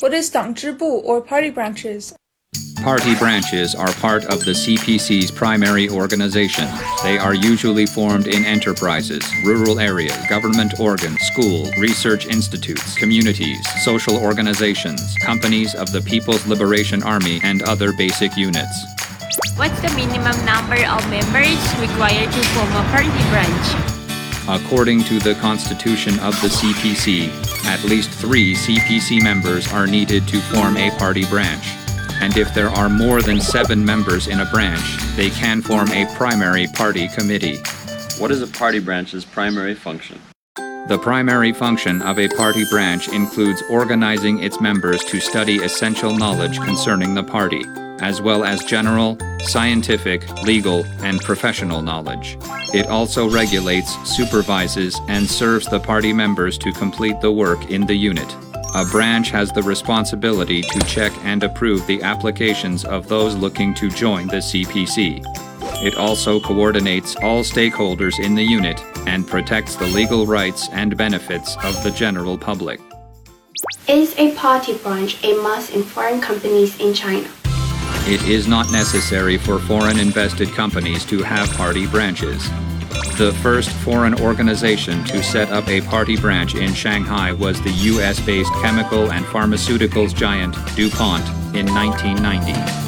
What is Dangzhi Bu or party branches? Party branches are part of the CPC's primary organization. They are usually formed in enterprises, rural areas, government organs, school, research institutes, communities, social organizations, companies of the People's Liberation Army, and other basic units. What's the minimum number of members required to form a party branch? According to the constitution of the CPC, at least three CPC members are needed to form a party branch. And if there are more than seven members in a branch, they can form a primary party committee. What is a party branch's primary function? The primary function of a party branch includes organizing its members to study essential knowledge concerning the party, as well as general, scientific, legal, and professional knowledge. It also regulates, supervises, and serves the party members to complete the work in the unit. A branch has the responsibility to check and approve the applications of those looking to join the CPC. It also coordinates all stakeholders in the unit and protects the legal rights and benefits of the general public. Is a party branch a must in foreign companies in China? It is not necessary for foreign invested companies to have party branches. The first foreign organization to set up a party branch in Shanghai was the US based chemical and pharmaceuticals giant DuPont in 1990.